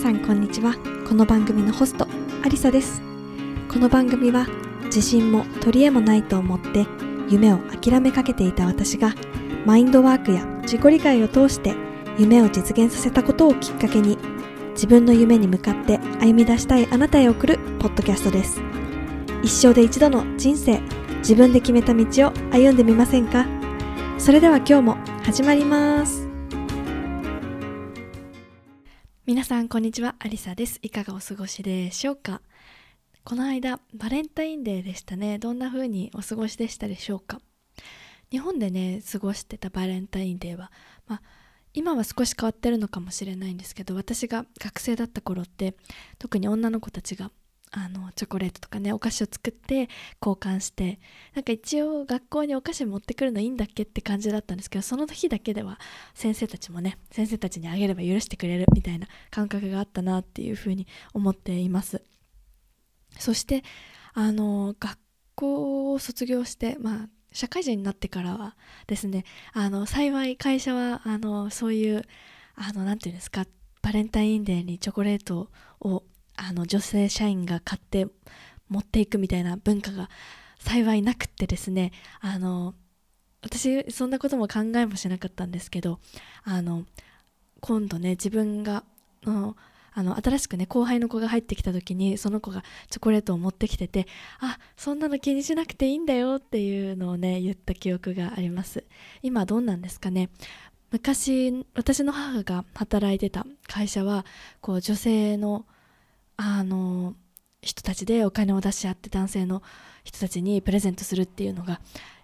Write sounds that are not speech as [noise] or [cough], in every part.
さんこんにちは。この番組のホストアリサです。この番組は自信も取り柄もないと思って夢を諦めかけていた私がマインドワークや自己理解を通して夢を実現させたことをきっかけに自分の夢に向かって歩み出したいあなたへ送るポッドキャストです。一生で一度の人生自分で決めた道を歩んでみませんか？それでは今日も始まります。皆さんこんにちはアリサです。いかがお過ごしでしょうか？この間バレンタインデーでしたね。どんな風にお過ごしでしたでしょうか？日本でね過ごしてたバレンタインデーはまあ今は少し変わってるのかもしれないんですけど私が学生だった頃って特に女の子たちがあのチョコレートとかねお菓子を作って交換してなんか一応学校にお菓子持ってくるのいいんだっけって感じだったんですけどその日だけでは先生たちもね先生たちにあげれば許してくれるみたいな感覚があったなっていうふうに思っています。そしてあの学校を卒業してまあ社会人になってからはですねあの幸い会社はあのそういうあのなていうんですかバレンタインデーにチョコレートをあの女性社員が買って持っていくみたいな文化が幸いなくってですねあの私そんなことも考えもしなかったんですけどあの今度ね自分がのあの新しくね後輩の子が入ってきた時にその子がチョコレートを持ってきててあそんなの気にしなくていいんだよっていうのをね言った記憶があります。今どうなんですかね？昔私の母が働いてた会社はこう女性のあの人たちでお金を出し合って男性の人たちにプレゼントするっていうのが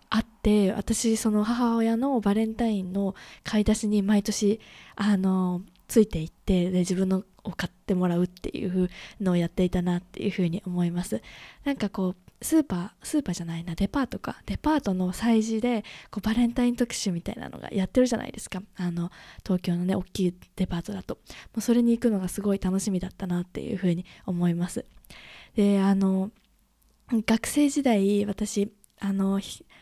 あって私その母親のバレンタインの買い出しに毎年あのついていってで自分のを買ってもらうっていうのをやっていたなっていうふうに思います。なんかこうスーパースーパーじゃないなデパートか。デパートの催事でこうバレンタイン特集みたいなのがやってるじゃないですか。あの東京のね大きいデパートだと。もうそれに行くのがすごい楽しみだったなっていうふうに思います。であの学生時代私あの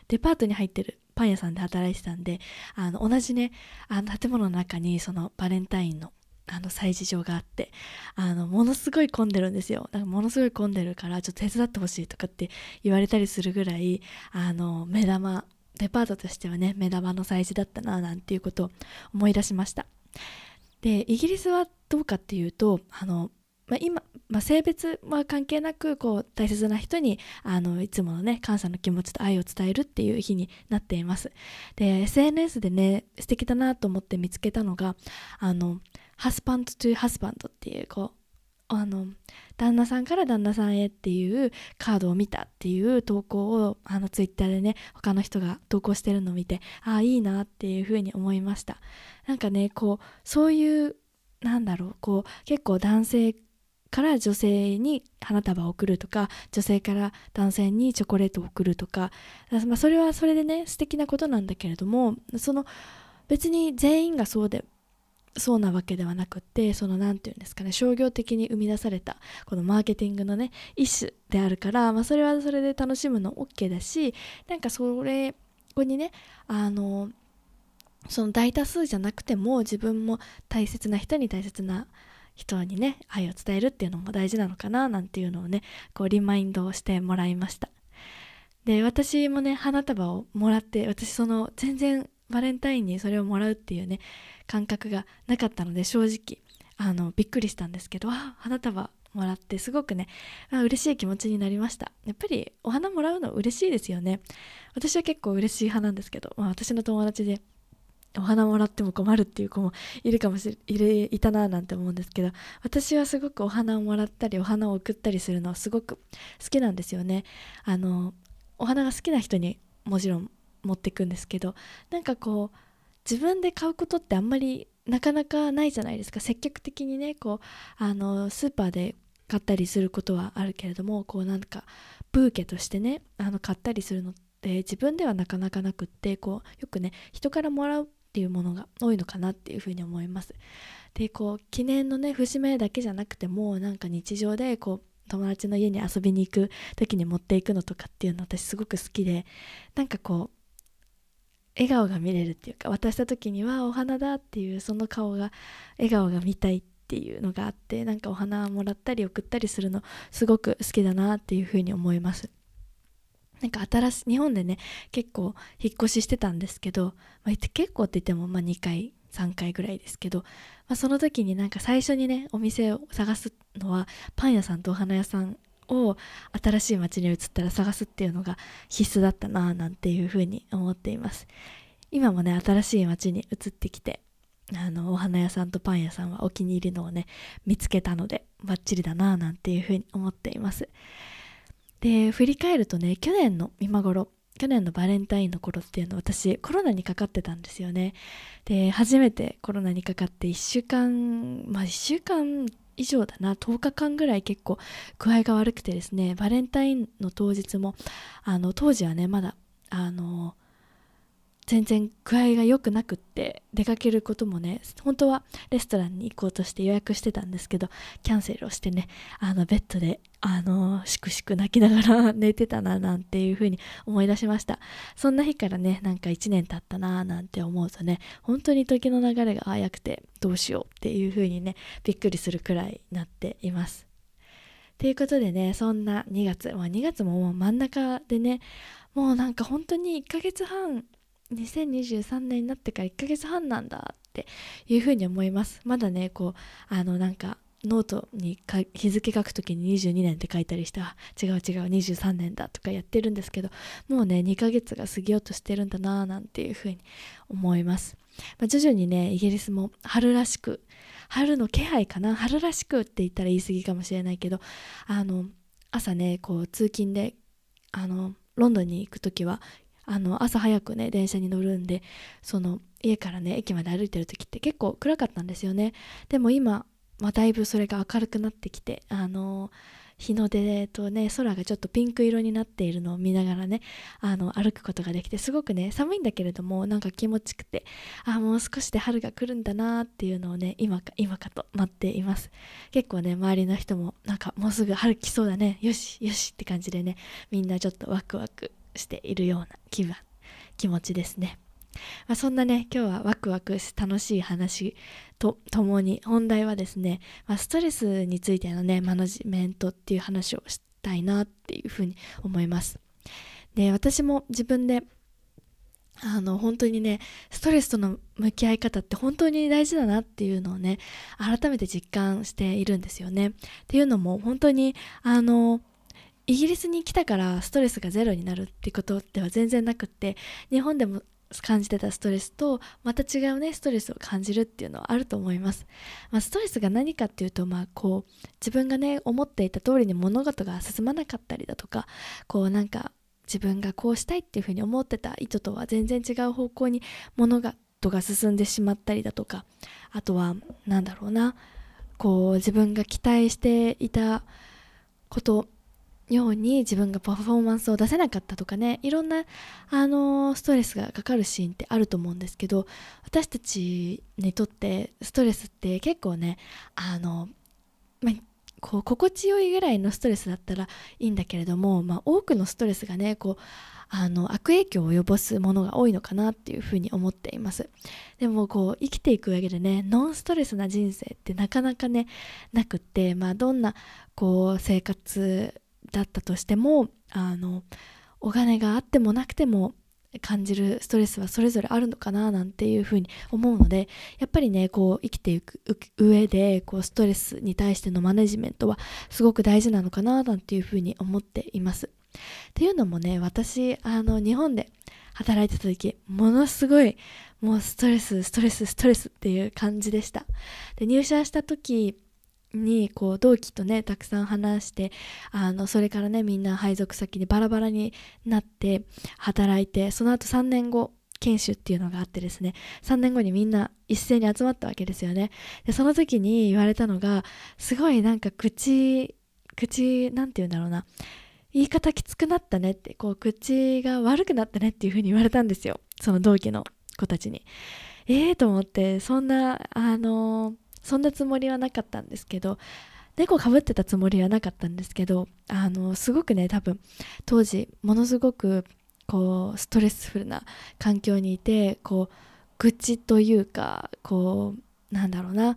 デパートに入ってるパン屋さんで働いてたんであの同じねあの建物の中にそのバレンタインのあの催事場があってあのものすごい混んでるんですよ。だからものすごい混んでるからちょっと手伝ってほしいとかって言われたりするぐらいあの目玉デパートとしてはね目玉の催事だったななんていうことを思い出しました。でイギリスはどうかっていうとあのまあ、今、まあ、性別は関係なくこう大切な人にあのいつものね感謝の気持ちと愛を伝えるっていう日になっています。で SNS でね素敵だなと思って見つけたのがあのハスバンドトゥハスバンドっていうこうあの旦那さんから旦那さんへっていうカードを見たっていう投稿をあのツイッターでね他の人が投稿してるのを見てああいいなっていうふうに思いました。なんかねこうそういうなんだろうこう結構男性から女性に花束を贈るとか女性から男性にチョコレートを贈るとか、まあ、それはそれでね素敵なことなんだけれどもその別に全員がそうでそうなわけではなくってその何て言うんですかね商業的に生み出されたこのマーケティングのね一種であるから、まあ、それはそれで楽しむの OK だしなんかそれここにねあのその大多数じゃなくても自分も大切な人に大切な人にね愛を伝えるっていうのも大事なのかななんていうのをねこうリマインドをしてもらいました。で私もね花束をもらって私その全然バレンタインにそれをもらうっていうね感覚がなかったので正直あのびっくりしたんですけど花束もらってすごくねあ嬉しい気持ちになりました。やっぱりお花もらうの嬉しいですよね。私は結構嬉しい派なんですけど、まあ、私の友達でお花もらっても困るっていう子もいるかもしれいいたななんて思うんですけど私はすごくお花をもらったりお花を送ったりするのはすごく好きなんですよね。あのお花が好きな人にもちろん持っていくんですけどなんかこう自分で買うことってあんまりなかなかないじゃないですか積極的にねこうあのスーパーで買ったりすることはあるけれどもこうなんかブーケとしてねあの買ったりするのって自分ではなかなかなくってこうよくね人からもらうっていうものが多いのかなっていうふうに思います。でこう記念のね節目だけじゃなくてもなんか日常でこう友達の家に遊びに行く時に持っていくのとかっていうの私すごく好きでなんかこう笑顔が見れるっていうか渡した時にはお花だっていうその顔が笑顔が見たいっていうのがあってなんかお花もらったり送ったりするのすごく好きだなっていうふうに思います。なんか新しい日本でね結構引っ越ししてたんですけど、まあ、結構って言ってもまあ2回3回ぐらいですけど、まあ、その時になんか最初にねお店を探すのはパン屋さんとお花屋さんを新しい街に移ったら探すっていうのが必須だったなぁなんていうふうに思っています。今もね新しい街に移ってきてあのお花屋さんとパン屋さんはお気に入りのをね見つけたのでバッチリだなぁなんていうふうに思っています。で振り返るとね去年の今頃去年のバレンタインの頃っていうの私コロナにかかってたんですよね。で初めてコロナにかかって1週間まあ1週間以上だな。10日間ぐらい結構具合が悪くてですね。バレンタインの当日もあの当時はねまだあの全然具合が良くなくって出かけることもね本当はレストランに行こうとして予約してたんですけどキャンセルをしてねあのベッドであのしくしく泣きながら [laughs] 寝てたななんていう風に思い出しました。そんな日からねなんか1年経ったななんて思うとね本当に時の流れが早くてどうしようっていう風にねびっくりするくらいなっています。ということでねそんな2月、まあ、2月ももう真ん中でねもうなんか本当に1ヶ月半2023年になってから1ヶ月半なんだっていうふうに思います。まだねこうあのなんかノートに日付書くときに22年って書いたりして違う違う23年だとかやってるんですけどもうね2ヶ月が過ぎようとしてるんだなーなんていうふうに思います、まあ、徐々にねイギリスも春らしく春の気配かな？春らしくって言ったら言い過ぎかもしれないけどあの朝ねこう通勤であのロンドンに行く時はあの朝早くね電車に乗るんでその家からね駅まで歩いてる時って結構暗かったんですよね。でも今、まあ、だいぶそれが明るくなってきてあの日の出とね空がちょっとピンク色になっているのを見ながらねあの歩くことができてすごくね寒いんだけれどもなんか気持ちくてあもう少しで春が来るんだなっていうのをね今か今かと待っています。結構ね周りの人もなんかもうすぐ春来そうだねよしよしって感じでねみんなちょっとワクワクしているような気分気持ちですね、まあ、そんなね今日はワクワクし楽しい話とともに本題はですね、まあ、ストレスについてのねマネジメントっていう話をしたいなっていうふうに思います。で私も自分であの本当にねストレスとの向き合い方って本当に大事だなっていうのをね改めて実感しているんですよね。っていうのも本当にあのイギリスに来たからストレスがゼロになるってことでは全然なくって日本でも感じてたストレスとまた違うねストレスを感じるっていうのはあると思います、まあ、ストレスが何かっていうとまあこう自分がね思っていた通りに物事が進まなかったりだとかこうなんか自分がこうしたいっていうふうに思ってた意図とは全然違う方向に物事が進んでしまったりだとかあとは何だろうなこう自分が期待していたことように自分がパフォーマンスを出せなかったとかねいろんな、あのー、ストレスがかかるシーンってあると思うんですけど私たちにとってストレスって結構ねあの、まあ、こう心地よいぐらいのストレスだったらいいんだけれども、まあ、多くのストレスがねこうあの悪影響を及ぼすものが多いのかなっていうふうに思っています。でもこう生きていく上でねノンストレスな人生ってなかなかねなくってまあどんなこう生活だったとしてもあのお金があってもなくても感じるストレスはそれぞれあるのかななんていうふうに思うのでやっぱりねこう生きていく上でこうストレスに対してのマネジメントはすごく大事なのかななんていうふうに思っています。っていうのもね私あの日本で働いてた時ものすごいもうストレスストレスストレスっていう感じでしたで入社した時にこう同期とねたくさん話してあのそれからねみんな配属先にバラバラになって働いてその後3年後研修っていうのがあってですね3年後にみんな一斉に集まったわけですよね。でその時に言われたのがすごいなんか口口なんて言うんだろうな言い方きつくなったねってこう口が悪くなったねっていう風に言われたんですよ。その同期の子たちに。ええー、と思ってそんなあのーそんなつもりはなかったんですけど猫かぶってたつもりはなかったんですけどあのすごくね多分当時ものすごくこうストレスフルな環境にいてこう愚痴というかこうなんだろうななん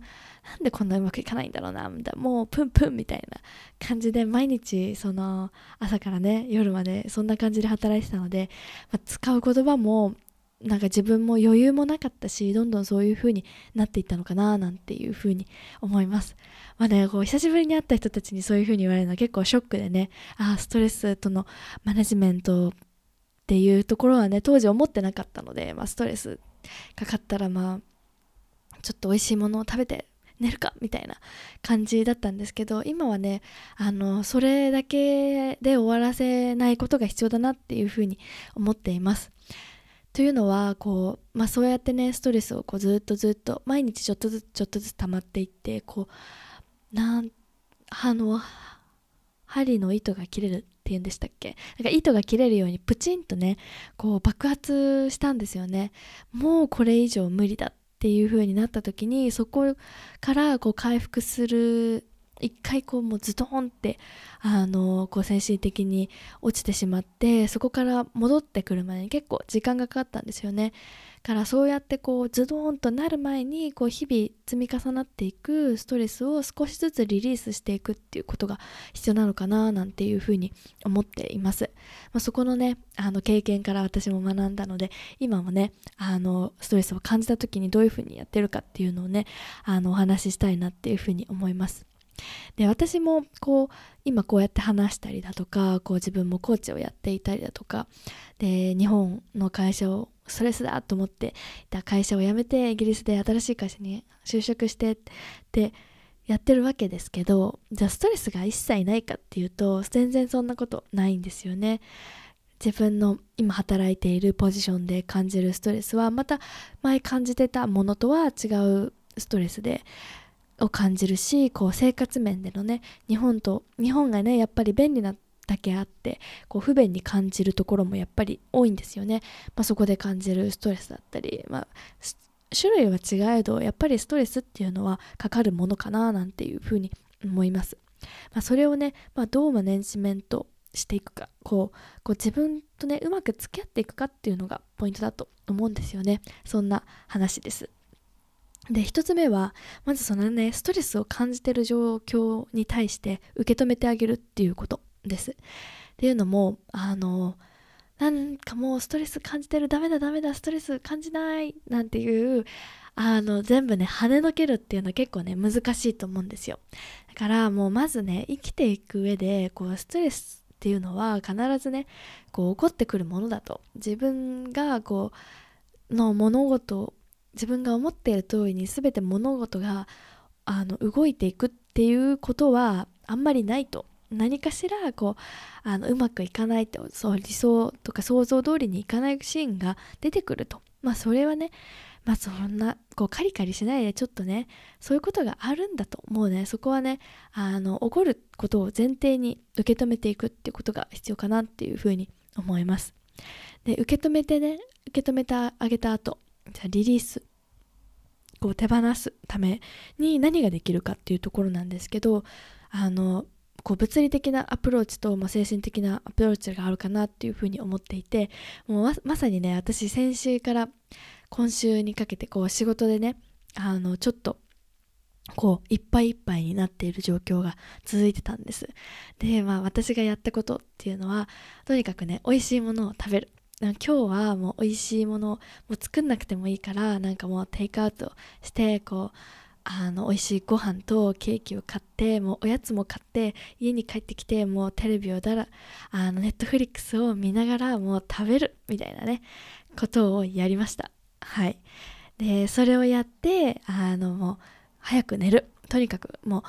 でこんなうまくいかないんだろうなみたいなもうプンプンみたいな感じで毎日その朝からね夜までそんな感じで働いてたので、まあ、使う言葉もなんか自分も余裕もなかったしどんどんそういう風になっていったのかななんていう風に思います。まあねこう久しぶりに会った人たちにそういう風に言われるのは結構ショックでね。ああストレスとのマネジメントっていうところはね当時思ってなかったので、まあ、ストレスかかったらまあちょっと美味しいものを食べて寝るかみたいな感じだったんですけど今はねあのそれだけで終わらせないことが必要だなっていうふうに思っています。というのはこう、まあ、そうやってねストレスをこうずっとずっと毎日ちょっとずつちょっとずつ溜まっていってこうなんあの針の糸が切れるっていうんでしたっけ？なんか糸が切れるようにプチンとねこう爆発したんですよね。もうこれ以上無理だっていう風になった時にそこからこう回復する一回こうもうズドンってあのこう精神的に落ちてしまってそこから戻ってくるまでに結構時間がかかったんですよね。からそうやってこうズドンとなる前にこう日々積み重なっていくストレスを少しずつリリースしていくっていうことが必要なのかななんていうふうに思っています、まあ、そこのねあの経験から私も学んだので今もねあのストレスを感じた時にどういうふうにやってるかっていうのをねあのお話ししたいなっていうふうに思います。で私もこう今こうやって話したりだとかこう自分もコーチをやっていたりだとかで日本の会社をストレスだと思っていた会社を辞めてイギリスで新しい会社に就職してってやってるわけですけどじゃあストレスが一切ないかっていうと全然そんなことないんですよね。自分の今働いているポジションで感じるストレスはまた前感じてたものとは違うストレスでを感じるしこう生活面でのね日本と日本がねやっぱり便利なだけあってこう不便に感じるところもやっぱり多いんですよね、まあ、そこで感じるストレスだったり、まあ、種類は違えどやっぱりストレスっていうのはかかるものかななんていうふうに思います、まあ、それをね、まあ、どうマネジメントしていくかこうこう自分とねうまく付き合っていくかっていうのがポイントだと思うんですよね。そんな話です。で1つ目はまずそのねストレスを感じてる状況に対して受け止めてあげるっていうことです。っていうのもあのなんかもうストレス感じてるダメだダメだストレス感じないなんていうあの全部ね跳ねのけるっていうのは結構ね難しいと思うんですよ。だからもうまずね生きていく上でこうストレスっていうのは必ずねこう起こってくるものだと。自分がこうの物事自分が思っている通りに全て物事があの動いていくっていうことはあんまりないと。何かしらこうあのうまくいかないとそう理想とか想像通りにいかないシーンが出てくると。まあそれはねまあそんなこうカリカリしないでちょっとねそういうことがあるんだともうね。そこはねあの起こることを前提に受け止めていくっていうことが必要かなっていうふうに思います。で受け止めてね受け止めてあげた後じゃあリリースこう手放すために何ができるかっていうところなんですけどあのこう物理的なアプローチと、まあ、精神的なアプローチがあるかなっていうふうに思っていてもうままさにね私先週から今週にかけてこう仕事でねあのちょっとこういっぱいいっぱいになっている状況が続いてたんです。でまあ私がやったことっていうのはとにかくね美味しいものを食べる。今日はもう美味しいものもう作んなくてもいいからなんかもうテイクアウトしてこうあの美味しいご飯とケーキを買ってもうおやつも買って家に帰ってきてもうテレビをだらあのネットフリックスを見ながらもう食べるみたいなねことをやりました。はい。でそれをやってあのもう早く寝る。とにかくもう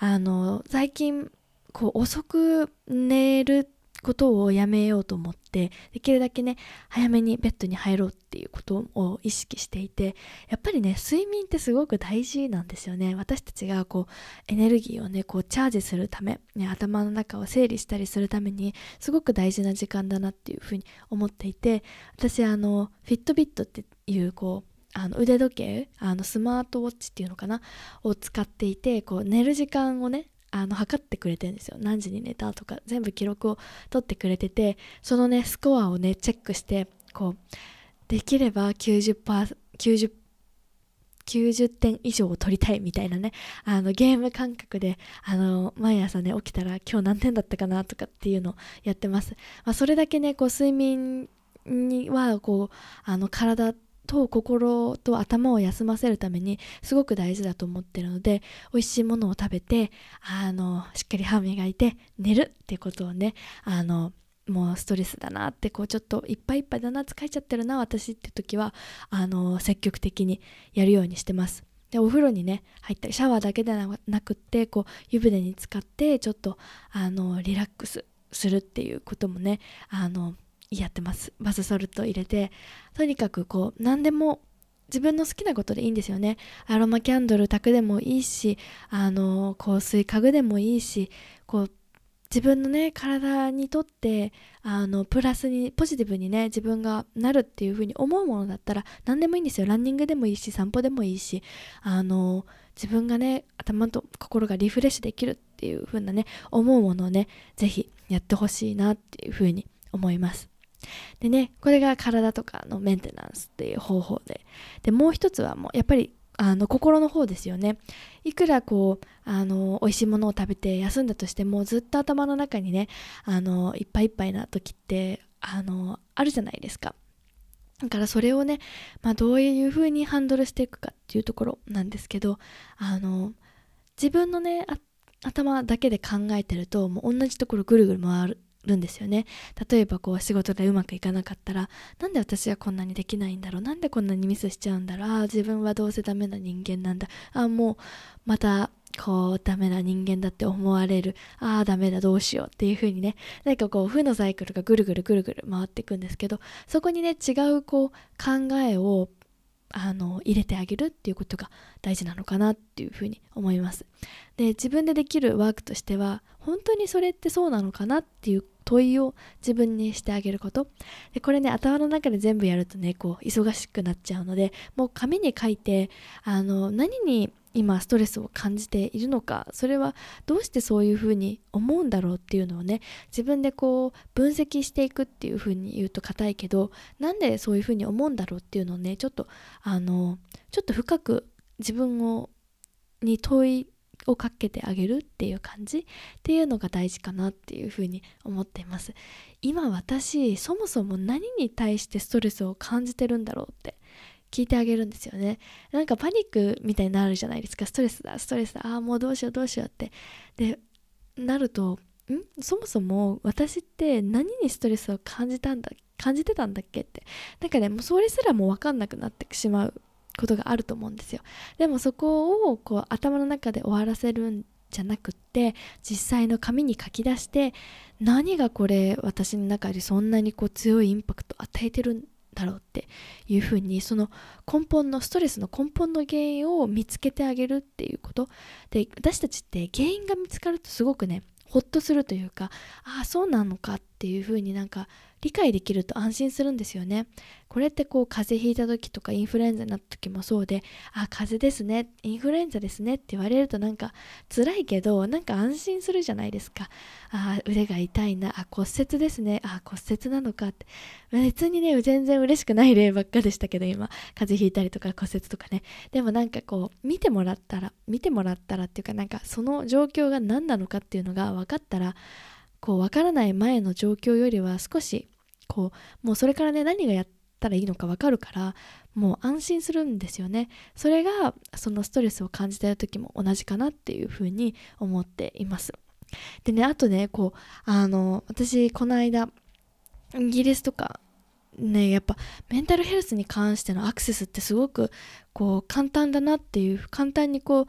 あの最近こう遅く寝るってことをやめようと思ってできるだけね早めにベッドに入ろうっていうことを意識していてやっぱりね睡眠ってすごく大事なんですよね。私たちがこうエネルギーをねこうチャージするため、ね、頭の中を整理したりするためにすごく大事な時間だなっていうふうに思っていて私あのフィットビットっていうこうあの腕時計あのスマートウォッチっていうのかなを使っていてこう寝る時間をねあの測ってくれてるんですよ。何時に寝たとか全部記録を取ってくれててそのねスコアをねチェックしてこうできれば90%、90 90点以上を取りたいみたいなねあのゲーム感覚であの毎朝ね起きたら今日何点だったかなとかっていうのをやってます、まあ、それだけねこう睡眠にはこうあの体と心と頭を休ませるためにすごく大事だと思ってるので美味しいものを食べてあのしっかり歯磨いて寝るっていうことをねあのもうストレスだなってこうちょっといっぱいいっぱいだな疲れちゃってるな私って時はあの積極的にやるようにしてます。でお風呂にね入ったりシャワーだけではなくってこう湯船に浸かってちょっとあのリラックスするっていうこともねあのやってます。バスソルト入れてとにかくこう何でも自分の好きなことでいいんですよね。アロマキャンドル炊くでもいいしあの香水家具でもいいしこう自分のね体にとってあのプラスにポジティブにね自分がなるっていう風に思うものだったら何でもいいんですよ。ランニングでもいいし散歩でもいいしあの自分がね頭と心がリフレッシュできるっていう風なね思うものをね是非やってほしいなっていう風に思います。でねこれが体とかのメンテナンスっていう方法で。でもう一つはもうやっぱりあの心の方ですよね。いくらこうあの美味しいものを食べて休んだとしてもずっと頭の中にねあのいっぱいいっぱいな時ってあのあるじゃないですか。だからそれをね、まあ、どういう風にハンドルしていくかっていうところなんですけどあの自分のね頭だけで考えてるともう同じところぐるぐる回る。るんですよね。例えばこう仕事でうまくいかなかったらなんで私はこんなにできないんだろう？なんでこんなにミスしちゃうんだろう？ああ自分はどうせダメな人間なんだ。あもうまたこうダメな人間だって思われる。ああダメだどうしようっていう風にね。何かこう負のサイクルがぐるぐるぐるぐる回っていくんですけどそこにね違うこう考えをあの入れてあげるっていうことが大事なのかなっていうふうに思います。で自分でできるワークとしては本当にそれってそうなのかなっていう問いを自分にしてあげること。でこれね頭の中で全部やるとねこう忙しくなっちゃうのでもう紙に書いてあの何に今ストレスを感じているのかそれはどうしてそういうふうに思うんだろうっていうのをね自分でこう分析していくっていうふうに言うと硬いけどなんでそういうふうに思うんだろうっていうのをねちょっとあのちょっと深く自分をに問いをかけてあげるっていう感じっていうのが大事かなっていうふうに思っています。今私そもそも何に対してストレスを感じてるんだろうって聞いてあげるんですよね。なんかパニックみたいになるじゃないですか。ストレスだストレスだ。ああもうどうしようどうしようって。でなるとん？そもそも私って何にストレスを感じたんだ感じてたんだっけって。なんかねもうそれすらも分かんなくなってしまうことがあると思うんですよ。でもそこをこう頭の中で終わらせるんじゃなくって実際の紙に書き出して何がこれ私の中でそんなにこう強いインパクトを与えてるんだろうっていうふうにその根本のストレスの根本の原因を見つけてあげるっていうこと。で私たちって原因が見つかるとすごくねほっとするというかああそうなのかっていうふうになんか理解できると安心するんですよね。これってこう風邪ひいた時とかインフルエンザになった時もそうであ風邪ですねインフルエンザですねって言われるとなんか辛いけどなんか安心するじゃないですか。あ腕が痛いなあ骨折ですねあ骨折なのかって。別にね全然嬉しくない例ばっかでしたけど今。風邪ひいたりとか骨折とかね。でもなんかこう見てもらったら見てもらったらっていうかなんかその状況が何なのかっていうのが分かったらこう分からない前の状況よりは少しこうもうそれからね何がやったらいいのか分かるからもう安心するんですよね。それがそのストレスを感じている時も同じかなっていうふうに思っています。でねあとねこうあの私この間イギリスとかねやっぱメンタルヘルスに関してのアクセスってすごくこう簡単だなっていう簡単にこう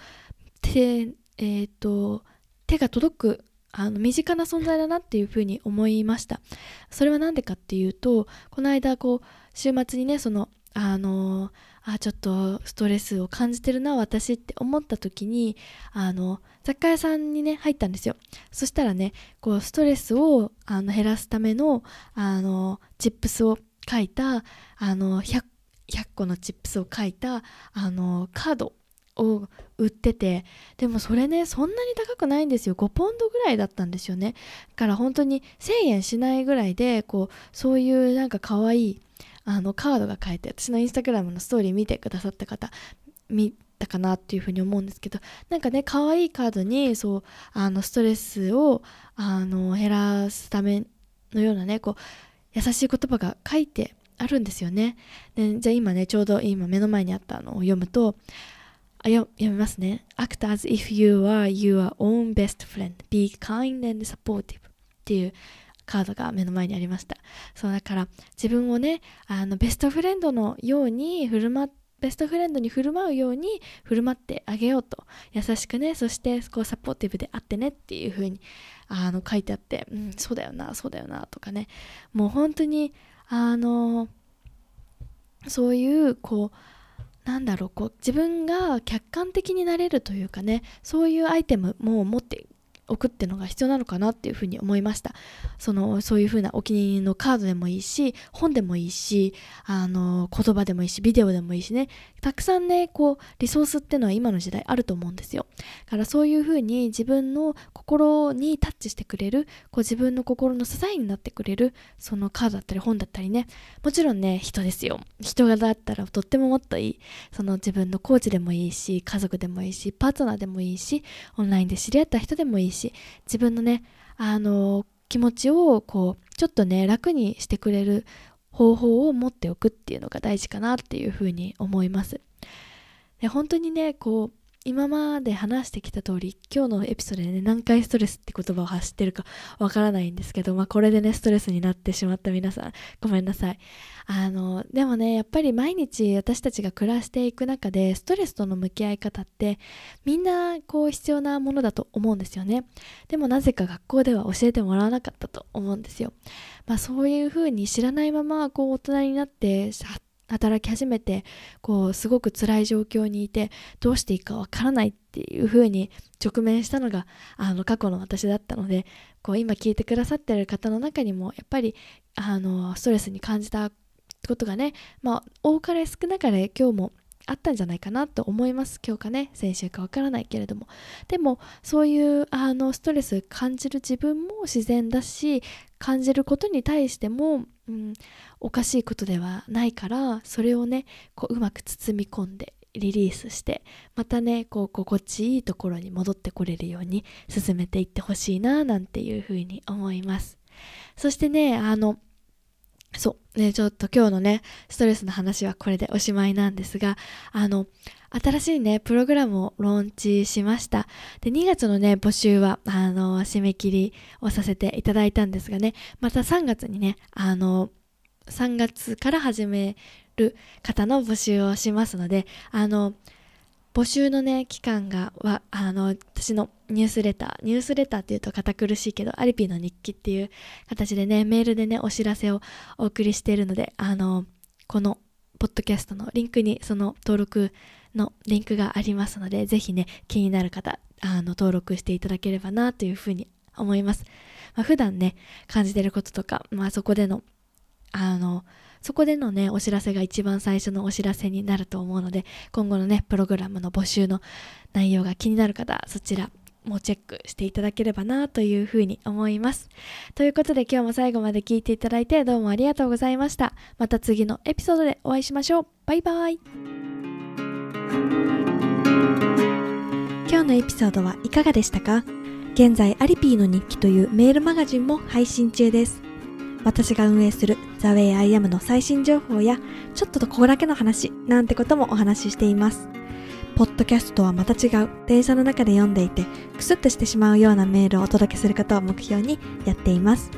手,、えーと手が届くあの身近な存在だなっていうふうに思いました。それは何でかっていうとこの間こう週末にねそのあのあちょっとストレスを感じてるな私って思った時にあの雑貨屋さんにね入ったんですよ。そしたらねこうストレスをあの減らすためのあのチップスを書いたあの 100, 100個のチップスを書いたあのカードを売っててでもそれねそんなに高くないんですよ5ポンドぐらいだったんですよねだから本当に1000円しないぐらいでこうそういうなんか可愛いあのカードが書いて私のインスタグラムのストーリー見てくださった方見たかなっていうふうに思うんですけどなんかね可愛いカードにそうあのストレスをあの減らすためのようなねこう優しい言葉が書いてあるんですよね。でじゃあ今ねちょうど今目の前にあったのを読むとあ読みますね。Act as if you are your own best friend. Be kind and supportive. っていうカードが目の前にありました。そうだから自分をね、あのベストフレンドのように振る舞ってベストフレンドに振る舞うように振る舞ってあげようと優しくねそしてこうサポーティブであってねっていう風にあの書いてあってうんそうだよなそうだよなとかねもう本当にあのそういうこうなんだろうこう自分が客観的になれるというかねそういうアイテムも持って置くっていうのが必要なのかなっていうふうに思いました。そのそういうふうなお気に入りのカードでもいいし本でもいいしあの言葉でもいいしビデオでもいいしね。たくさんねこうリソースっていうのは今の時代あると思うんですよ。だからそういうふうに自分の心にタッチしてくれるこう自分の心の支えになってくれるそのカードだったり本だったりね。もちろんね人ですよ。人がだったらとってももっといい。その自分のコーチでもいいし家族でもいいしパートナーでもいいしオンラインで知り合った人でもいいしし自分のねあの気持ちをこうちょっとね楽にしてくれる方法を持っておくっていうのが大事かなっていうふうに思います。で本当にねこう今まで話してきた通り今日のエピソードでね何回ストレスって言葉を発してるかわからないんですけどまあこれでねストレスになってしまった皆さんごめんなさい。あのでもねやっぱり毎日私たちが暮らしていく中でストレスとの向き合い方ってみんなこう必要なものだと思うんですよね。でもなぜか学校では教えてもらわなかったと思うんですよ。まあそういうふうに知らないままこう大人になって働き始めてこうすごく辛い状況にいてどうしていいかわからないっていう風に直面したのがあの過去の私だったのでこう今聞いてくださってる方の中にもやっぱりあのストレスに感じたことがねまあ多かれ少なかれ今日もあったんじゃないかなと思います。今日かね先週かわからないけれども。でもそういうあのストレス感じる自分も自然だし感じることに対しても、うん、おかしいことではないからそれをねこううまく包み込んでリリースしてまたねこう心地いいところに戻ってこれるように進めていってほしいななんていうふうに思います。そしてねあのそう。ねちょっと今日のねストレスの話はこれでおしまいなんですがあの新しいねプログラムをローンチしました。で2月のね募集はあの締め切りをさせていただいたんですがねまた3月にねあの3月から始める方の募集をしますのであの募集のね期間がはあの私のニュースレターニュースレターっていうと堅苦しいけどアリピーの日記っていう形でねメールでねお知らせをお送りしているのであのこのポッドキャストのリンクにその登録のリンクがありますのでぜひね気になる方あの登録していただければなというふうに思います、まあ、普段ね感じてることとか、まあ、そこでのあのそこでのね、お知らせが一番最初のお知らせになると思うので、今後のね、プログラムの募集の内容が気になる方、そちらもチェックしていただければなというふうに思います。ということで今日も最後まで聞いていただいてどうもありがとうございました。また次のエピソードでお会いしましょう。バイバイ。今日のエピソードはいかがでしたか？現在アリピーの日記というメールマガジンも配信中です。私が運営する The Way I Am の最新情報や、ちょっとここだけの話なんてこともお話ししています。ポッドキャストとはまた違う電車の中で読んでいて、クスッとしてしまうようなメールをお届けすることを目標にやっています。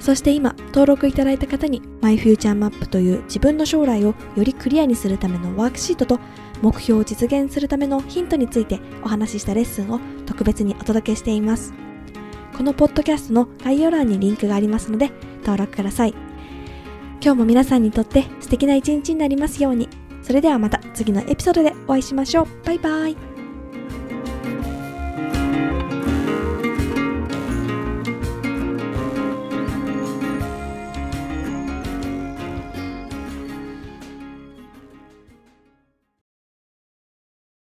そして今、登録いただいた方に My Future Map という自分の将来をよりクリアにするためのワークシートと目標を実現するためのヒントについてお話ししたレッスンを特別にお届けしています。このポッドキャストの概要欄にリンクがありますので登録ください。今日も皆さんにとって素敵な一日になりますように。それではまた次のエピソードでお会いしましょう。バイバイ。